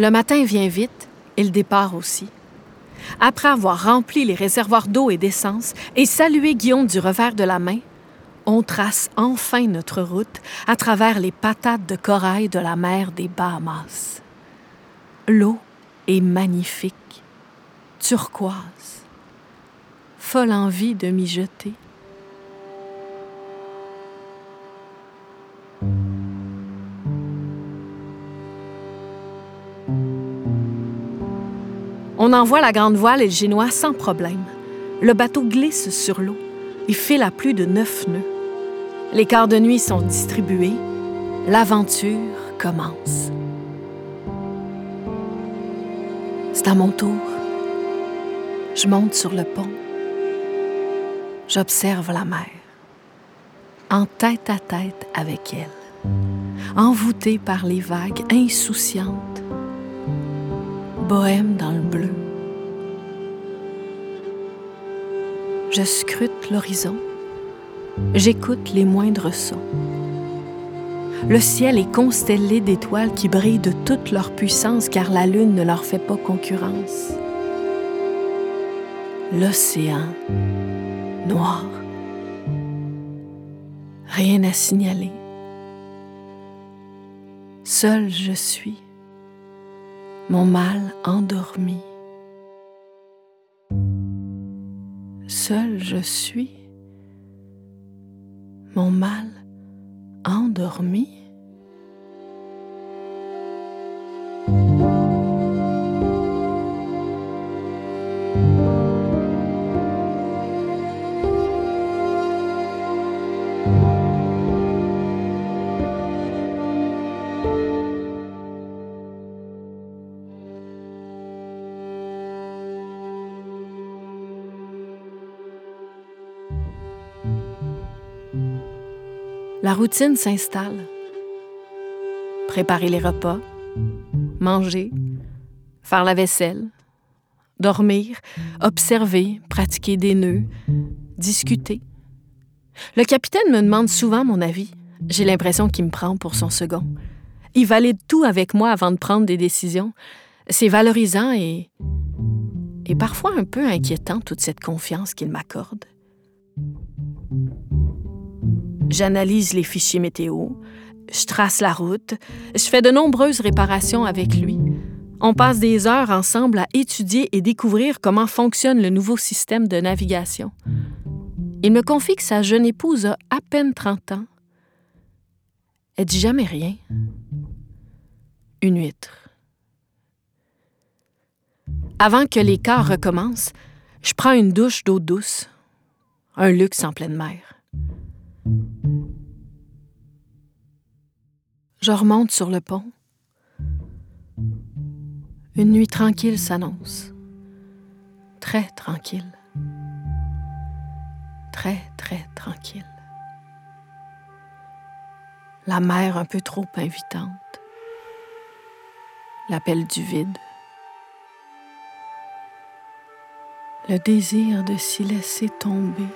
Le matin vient vite et le départ aussi. Après avoir rempli les réservoirs d'eau et d'essence et salué Guillaume du revers de la main, on trace enfin notre route à travers les patates de corail de la mer des Bahamas. L'eau est magnifique, turquoise, folle envie de m'y jeter. On envoie la grande voile et le génois sans problème. Le bateau glisse sur l'eau. Il file à plus de neuf nœuds. Les quarts de nuit sont distribués. L'aventure commence. C'est à mon tour. Je monte sur le pont. J'observe la mer, en tête à tête avec elle, envoûtée par les vagues insouciantes, bohème dans le bleu. Je scrute l'horizon. J'écoute les moindres sons. Le ciel est constellé d'étoiles qui brillent de toute leur puissance car la lune ne leur fait pas concurrence. L'océan noir. Rien à signaler. Seul je suis, mon mal endormi. Seul je suis, mon mal endormi. La routine s'installe. Préparer les repas, manger, faire la vaisselle, dormir, observer, pratiquer des nœuds, discuter. Le capitaine me demande souvent mon avis. J'ai l'impression qu'il me prend pour son second. Il valide tout avec moi avant de prendre des décisions. C'est valorisant et, et parfois un peu inquiétant toute cette confiance qu'il m'accorde. J'analyse les fichiers météo, je trace la route, je fais de nombreuses réparations avec lui. On passe des heures ensemble à étudier et découvrir comment fonctionne le nouveau système de navigation. Il me confie que sa jeune épouse a à peine 30 ans. Elle dit jamais rien. Une huître. Avant que les quarts recommencent, je prends une douche d'eau douce. Un luxe en pleine mer. Je remonte sur le pont. Une nuit tranquille s'annonce. Très tranquille. Très, très tranquille. La mer un peu trop invitante. L'appel du vide. Le désir de s'y laisser tomber.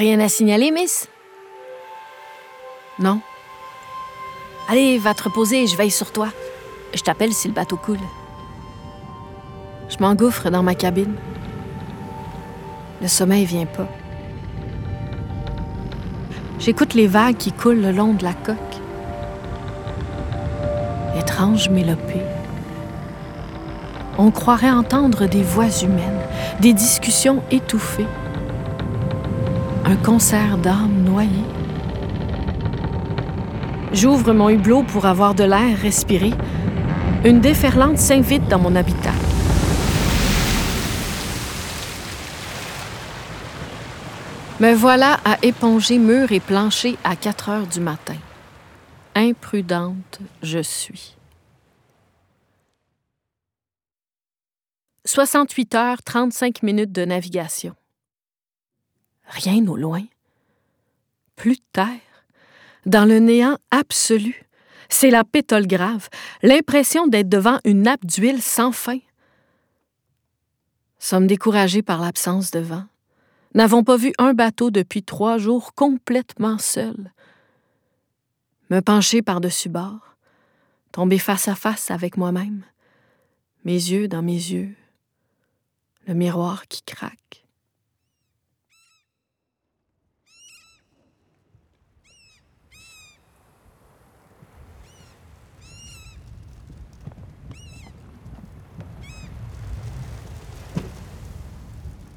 Rien à signaler, Miss? Non. Allez, va te reposer, je veille sur toi. Je t'appelle si le bateau coule. Je m'engouffre dans ma cabine. Le sommeil vient pas. J'écoute les vagues qui coulent le long de la coque. Étrange mélopée. On croirait entendre des voix humaines, des discussions étouffées un concert d'âmes noyées. J'ouvre mon hublot pour avoir de l'air respiré. Une déferlante s'invite dans mon habitat. Me voilà à éponger murs et plancher à 4 heures du matin. Imprudente je suis. 68 heures 35 minutes de navigation. Rien au loin. Plus de terre. Dans le néant absolu. C'est la pétole grave, l'impression d'être devant une nappe d'huile sans fin. Sommes découragés par l'absence de vent. N'avons pas vu un bateau depuis trois jours complètement seuls. me pencher par-dessus bord, tomber face à face avec moi-même, mes yeux dans mes yeux, le miroir qui craque.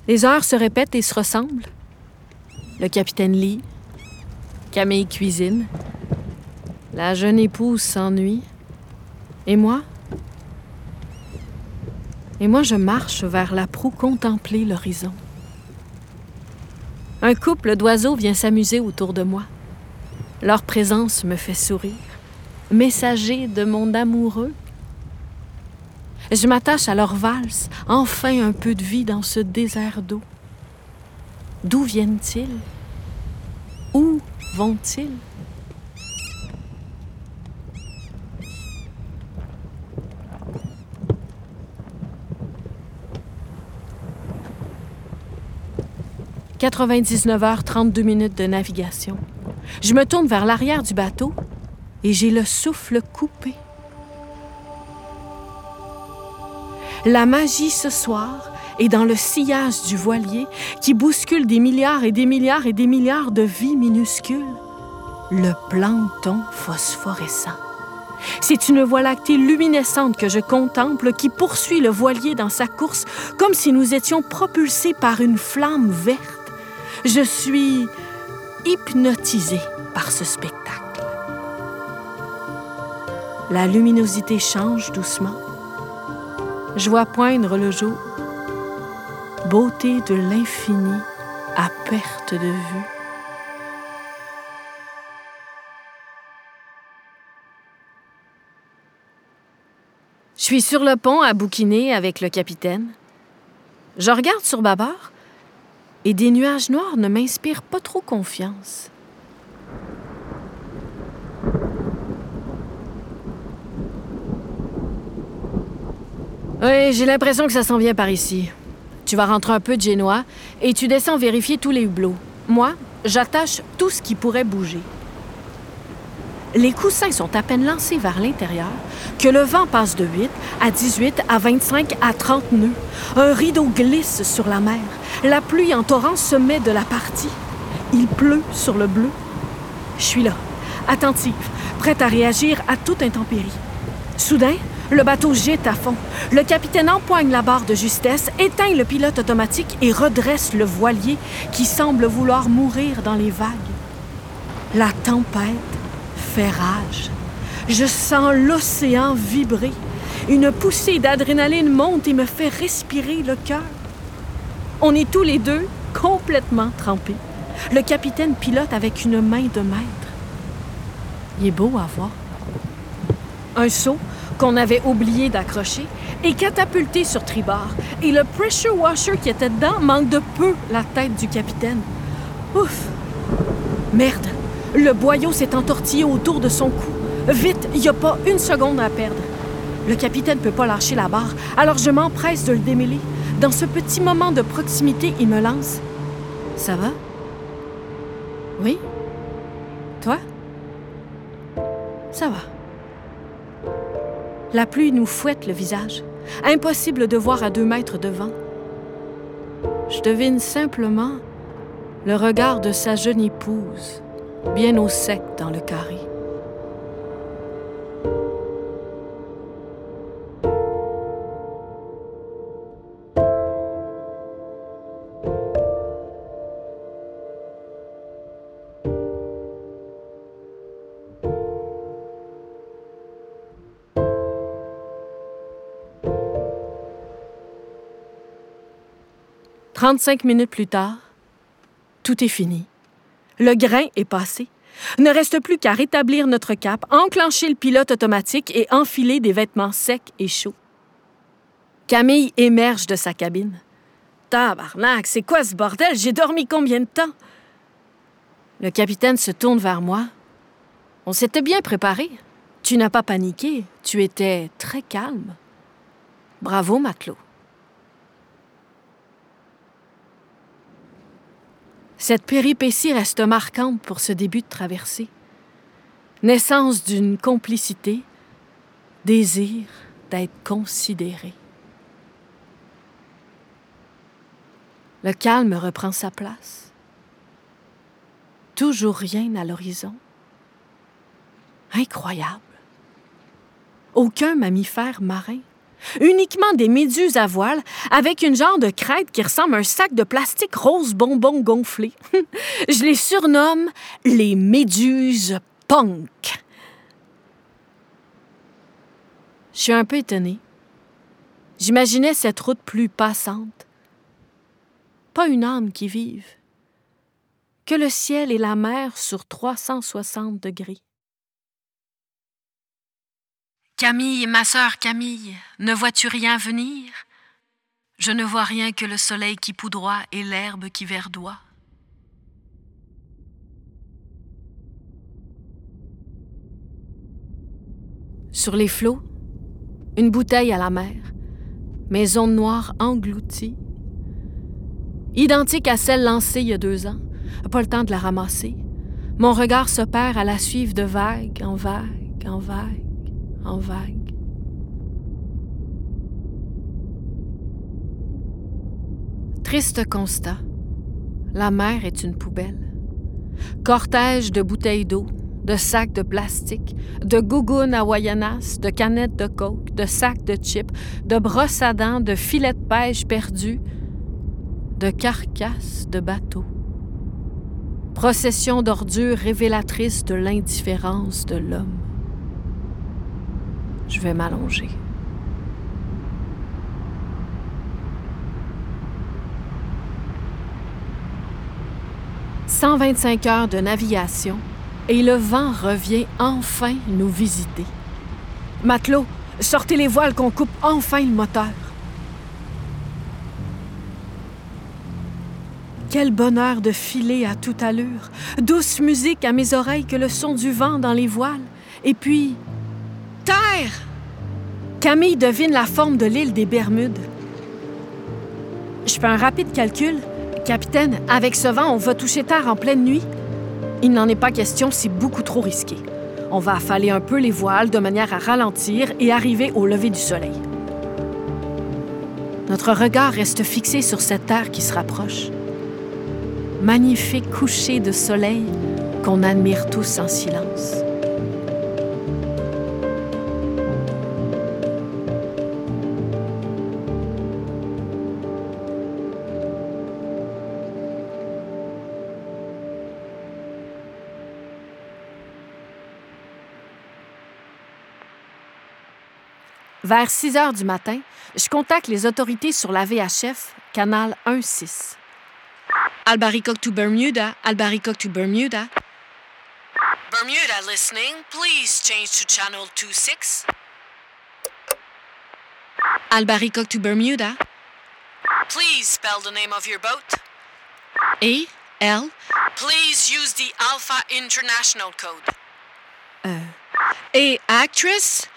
Les heures se répètent et se ressemblent. Le capitaine lit, Camille cuisine, la jeune épouse s'ennuie. Et moi? Et moi, je marche vers la proue contempler l'horizon. Un couple d'oiseaux vient s'amuser autour de moi. Leur présence me fait sourire, messager de mon amoureux je m'attache à leur valse, enfin un peu de vie dans ce désert d'eau. D'où viennent-ils? Où vont-ils « 99 heures 32 minutes de navigation. Je me tourne vers l'arrière du bateau et j'ai le souffle coupé. La magie ce soir est dans le sillage du voilier qui bouscule des milliards et des milliards et des milliards de vies minuscules. Le plancton phosphorescent. C'est une voie lactée luminescente que je contemple qui poursuit le voilier dans sa course comme si nous étions propulsés par une flamme verte. Je suis hypnotisée par ce spectacle. La luminosité change doucement je vois poindre le jour, beauté de l'infini à perte de vue. Je suis sur le pont à bouquiner avec le capitaine. Je regarde sur bâbord et des nuages noirs ne m'inspirent pas trop confiance. Oui, j'ai l'impression que ça s'en vient par ici. Tu vas rentrer un peu de génois et tu descends vérifier tous les hublots. Moi, j'attache tout ce qui pourrait bouger. Les coussins sont à peine lancés vers l'intérieur que le vent passe de 8 à 18 à 25 à 30 nœuds. Un rideau glisse sur la mer. La pluie en torrent se met de la partie. Il pleut sur le bleu. Je suis là, attentive, prête à réagir à toute intempérie. Soudain, le bateau gîte à fond. Le capitaine empoigne la barre de justesse, éteint le pilote automatique et redresse le voilier qui semble vouloir mourir dans les vagues. La tempête fait rage. Je sens l'océan vibrer. Une poussée d'adrénaline monte et me fait respirer le cœur. On est tous les deux complètement trempés. Le capitaine pilote avec une main de maître. Il est beau à voir. Un saut qu'on avait oublié d'accrocher est catapulté sur tribord et le pressure washer qui était dedans manque de peu la tête du capitaine. Ouf! Merde! Le boyau s'est entortillé autour de son cou. Vite, il n'y a pas une seconde à perdre. Le capitaine ne peut pas lâcher la barre, alors je m'empresse de le démêler. Dans ce petit moment de proximité, il me lance. Ça va? Oui? Toi? Ça va. La pluie nous fouette le visage. Impossible de voir à deux mètres devant. Je devine simplement le regard de sa jeune épouse, bien au sec dans le carré. 35 minutes plus tard, tout est fini. Le grain est passé. Ne reste plus qu'à rétablir notre cap, enclencher le pilote automatique et enfiler des vêtements secs et chauds. Camille émerge de sa cabine. Tabarnak, c'est quoi ce bordel? J'ai dormi combien de temps? Le capitaine se tourne vers moi. On s'était bien préparé. Tu n'as pas paniqué. Tu étais très calme. Bravo, matelot. Cette péripétie reste marquante pour ce début de traversée. naissance d'une complicité, désir d'être considéré. Le calme reprend sa place. Toujours rien à l'horizon. Incroyable. Aucun mammifère marin. Uniquement des méduses à voile avec une genre de crête qui ressemble à un sac de plastique rose bonbon gonflé. Je les surnomme les méduses punk. Je suis un peu étonnée. J'imaginais cette route plus passante. Pas une âme qui vive. Que le ciel et la mer sur 360 degrés. Camille, ma sœur Camille, ne vois-tu rien venir? Je ne vois rien que le soleil qui poudroie et l'herbe qui verdoie. Sur les flots, une bouteille à la mer, maison noire engloutie, identique à celle lancée il y a deux ans, pas le temps de la ramasser. Mon regard se perd à la suivre de vague en vague en vague en vague. Triste constat. La mer est une poubelle. Cortège de bouteilles d'eau, de sacs de plastique, de gougounes hawaïanas, de canettes de coke, de sacs de chips, de brosses à dents, de filets de pêche perdus, de carcasses de bateaux. Procession d'ordures révélatrice de l'indifférence de l'homme. Je vais m'allonger. « 125 heures de navigation et le vent revient enfin nous visiter. Matelot, sortez les voiles qu'on coupe enfin le moteur. Quel bonheur de filer à toute allure, douce musique à mes oreilles que le son du vent dans les voiles, et puis Camille devine la forme de l'île des Bermudes. Je fais un rapide calcul. Capitaine, avec ce vent, on va toucher terre en pleine nuit? Il n'en est pas question, c'est beaucoup trop risqué. On va affaler un peu les voiles de manière à ralentir et arriver au lever du soleil. Notre regard reste fixé sur cette terre qui se rapproche. Magnifique coucher de soleil qu'on admire tous en silence. Vers 6 heures du matin, je contacte les autorités sur la VHF, canal 1-6. Albaricoque to Bermuda, Albaricoque to Bermuda. Bermuda listening, please change to channel 26. Albaricoque to Bermuda. Please spell the name of your boat. A, L. Please use the Alpha International code. A, actress?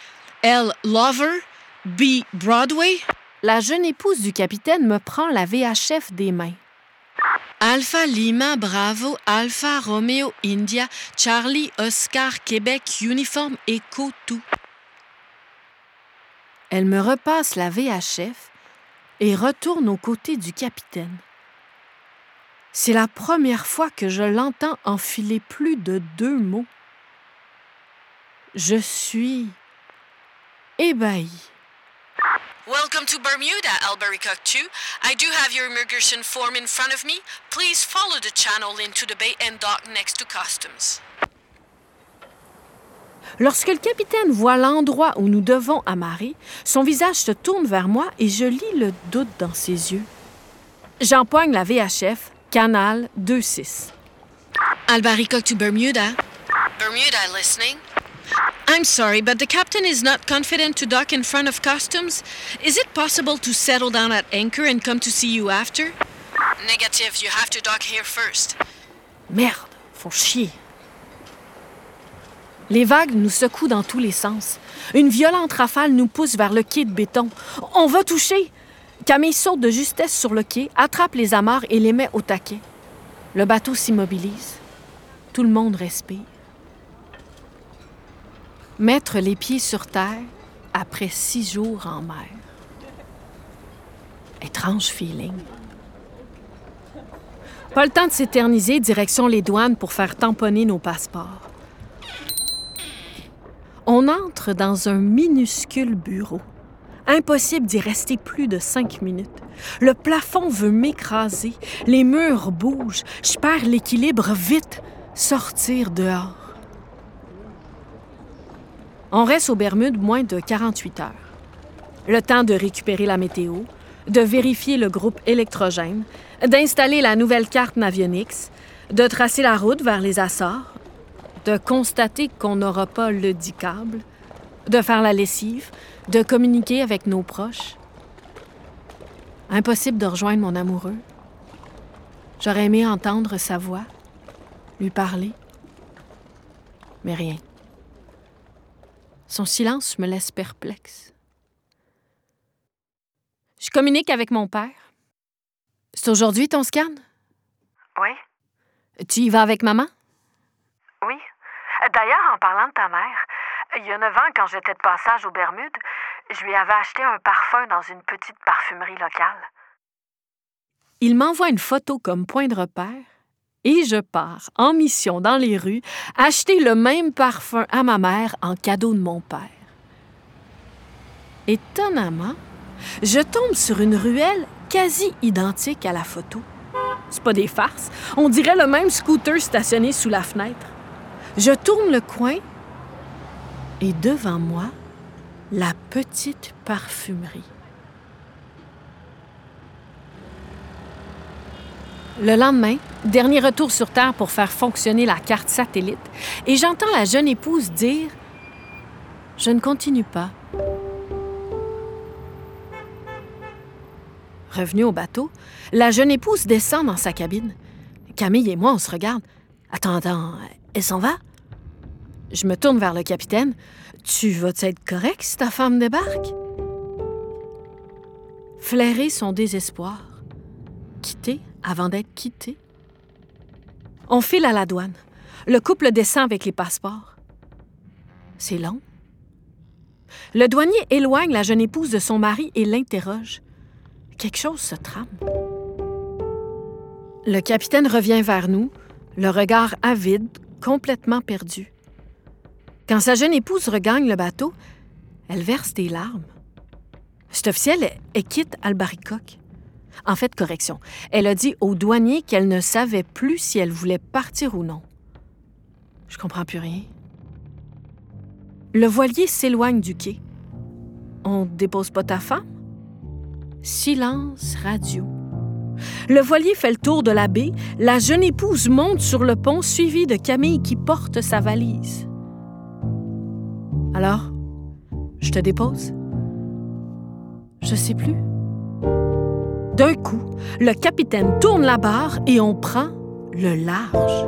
L. Lover, B. Broadway. La jeune épouse du capitaine me prend la VHF des mains. Alpha Lima Bravo Alpha Romeo India Charlie Oscar Québec Uniforme Echo tout. Elle me repasse la VHF et retourne aux côtés du capitaine. C'est la première fois que je l'entends enfiler plus de deux mots. Je suis ébahi. Welcome to Bermuda, Albaricoque 2. I do have your immigration form in front of me. Please follow the channel into the bay and dock next to customs. Lorsque le capitaine voit l'endroit où nous devons amarrer, son visage se tourne vers moi et je lis le doute dans ses yeux. J'empoigne la VHF, canal 2-6. Albaricoque to Bermuda. Bermuda listening. I'm sorry, but the captain is not confident to dock in front of customs. Is it possible to settle down at anchor and come to see you after? Negative, you have to dock here first. Merde, font chier. Les vagues nous secouent dans tous les sens. Une violente rafale nous pousse vers le quai de béton. On va toucher! Camille saute de justesse sur le quai, attrape les amarres et les met au taquet. Le bateau s'immobilise. Tout le monde respire. Mettre les pieds sur terre après six jours en mer. Étrange feeling. Pas le temps de s'éterniser direction les douanes pour faire tamponner nos passeports. On entre dans un minuscule bureau. Impossible d'y rester plus de cinq minutes. Le plafond veut m'écraser, les murs bougent, je perds l'équilibre vite. Sortir dehors. On reste aux Bermudes moins de 48 heures. Le temps de récupérer la météo, de vérifier le groupe électrogène, d'installer la nouvelle carte Navionics, de tracer la route vers les Açores, de constater qu'on n'aura pas le dit câble, de faire la lessive, de communiquer avec nos proches. Impossible de rejoindre mon amoureux. J'aurais aimé entendre sa voix, lui parler, mais rien. Son silence me laisse perplexe. Je communique avec mon père. C'est aujourd'hui ton scan? Oui. Tu y vas avec maman? Oui. D'ailleurs, en parlant de ta mère, il y a neuf ans, quand j'étais de passage aux Bermudes, je lui avais acheté un parfum dans une petite parfumerie locale. Il m'envoie une photo comme point de repère et je pars en mission dans les rues acheter le même parfum à ma mère en cadeau de mon père. Étonnamment, je tombe sur une ruelle quasi identique à la photo. C'est pas des farces, on dirait le même scooter stationné sous la fenêtre. Je tourne le coin et devant moi, la petite parfumerie. Le lendemain, dernier retour sur Terre pour faire fonctionner la carte satellite, et j'entends la jeune épouse dire Je ne continue pas. Revenu au bateau, la jeune épouse descend dans sa cabine. Camille et moi, on se regarde. Attends, attends, elle s'en va? Je me tourne vers le capitaine. Tu vas être correct si ta femme débarque? Flairer son désespoir. Quitter avant d'être quitté. On file à la douane. Le couple descend avec les passeports. C'est long. Le douanier éloigne la jeune épouse de son mari et l'interroge. Quelque chose se trame. Le capitaine revient vers nous, le regard avide, complètement perdu. Quand sa jeune épouse regagne le bateau, elle verse des larmes. Cet officiel est quitte Albaricoque. En fait, correction. Elle a dit au douanier qu'elle ne savait plus si elle voulait partir ou non. Je comprends plus rien. Le voilier s'éloigne du quai. On dépose pas ta femme? Silence radio. Le voilier fait le tour de la baie. La jeune épouse monte sur le pont suivie de Camille qui porte sa valise. Alors, je te dépose? Je sais plus. D'un coup, le capitaine tourne la barre et on prend le large.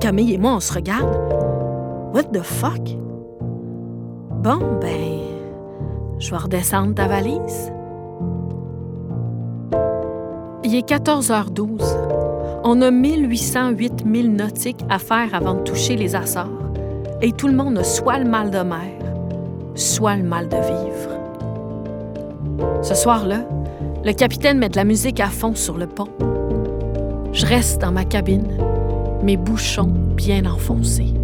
Camille et moi, on se regarde. What the fuck? Bon, ben, je vais redescendre ta valise. Il est 14h12. On a 1808 milles nautiques à faire avant de toucher les Açores. Et tout le monde a soit le mal de mer, soit le mal de vivre. Ce soir-là, le capitaine met de la musique à fond sur le pont. Je reste dans ma cabine, mes bouchons bien enfoncés.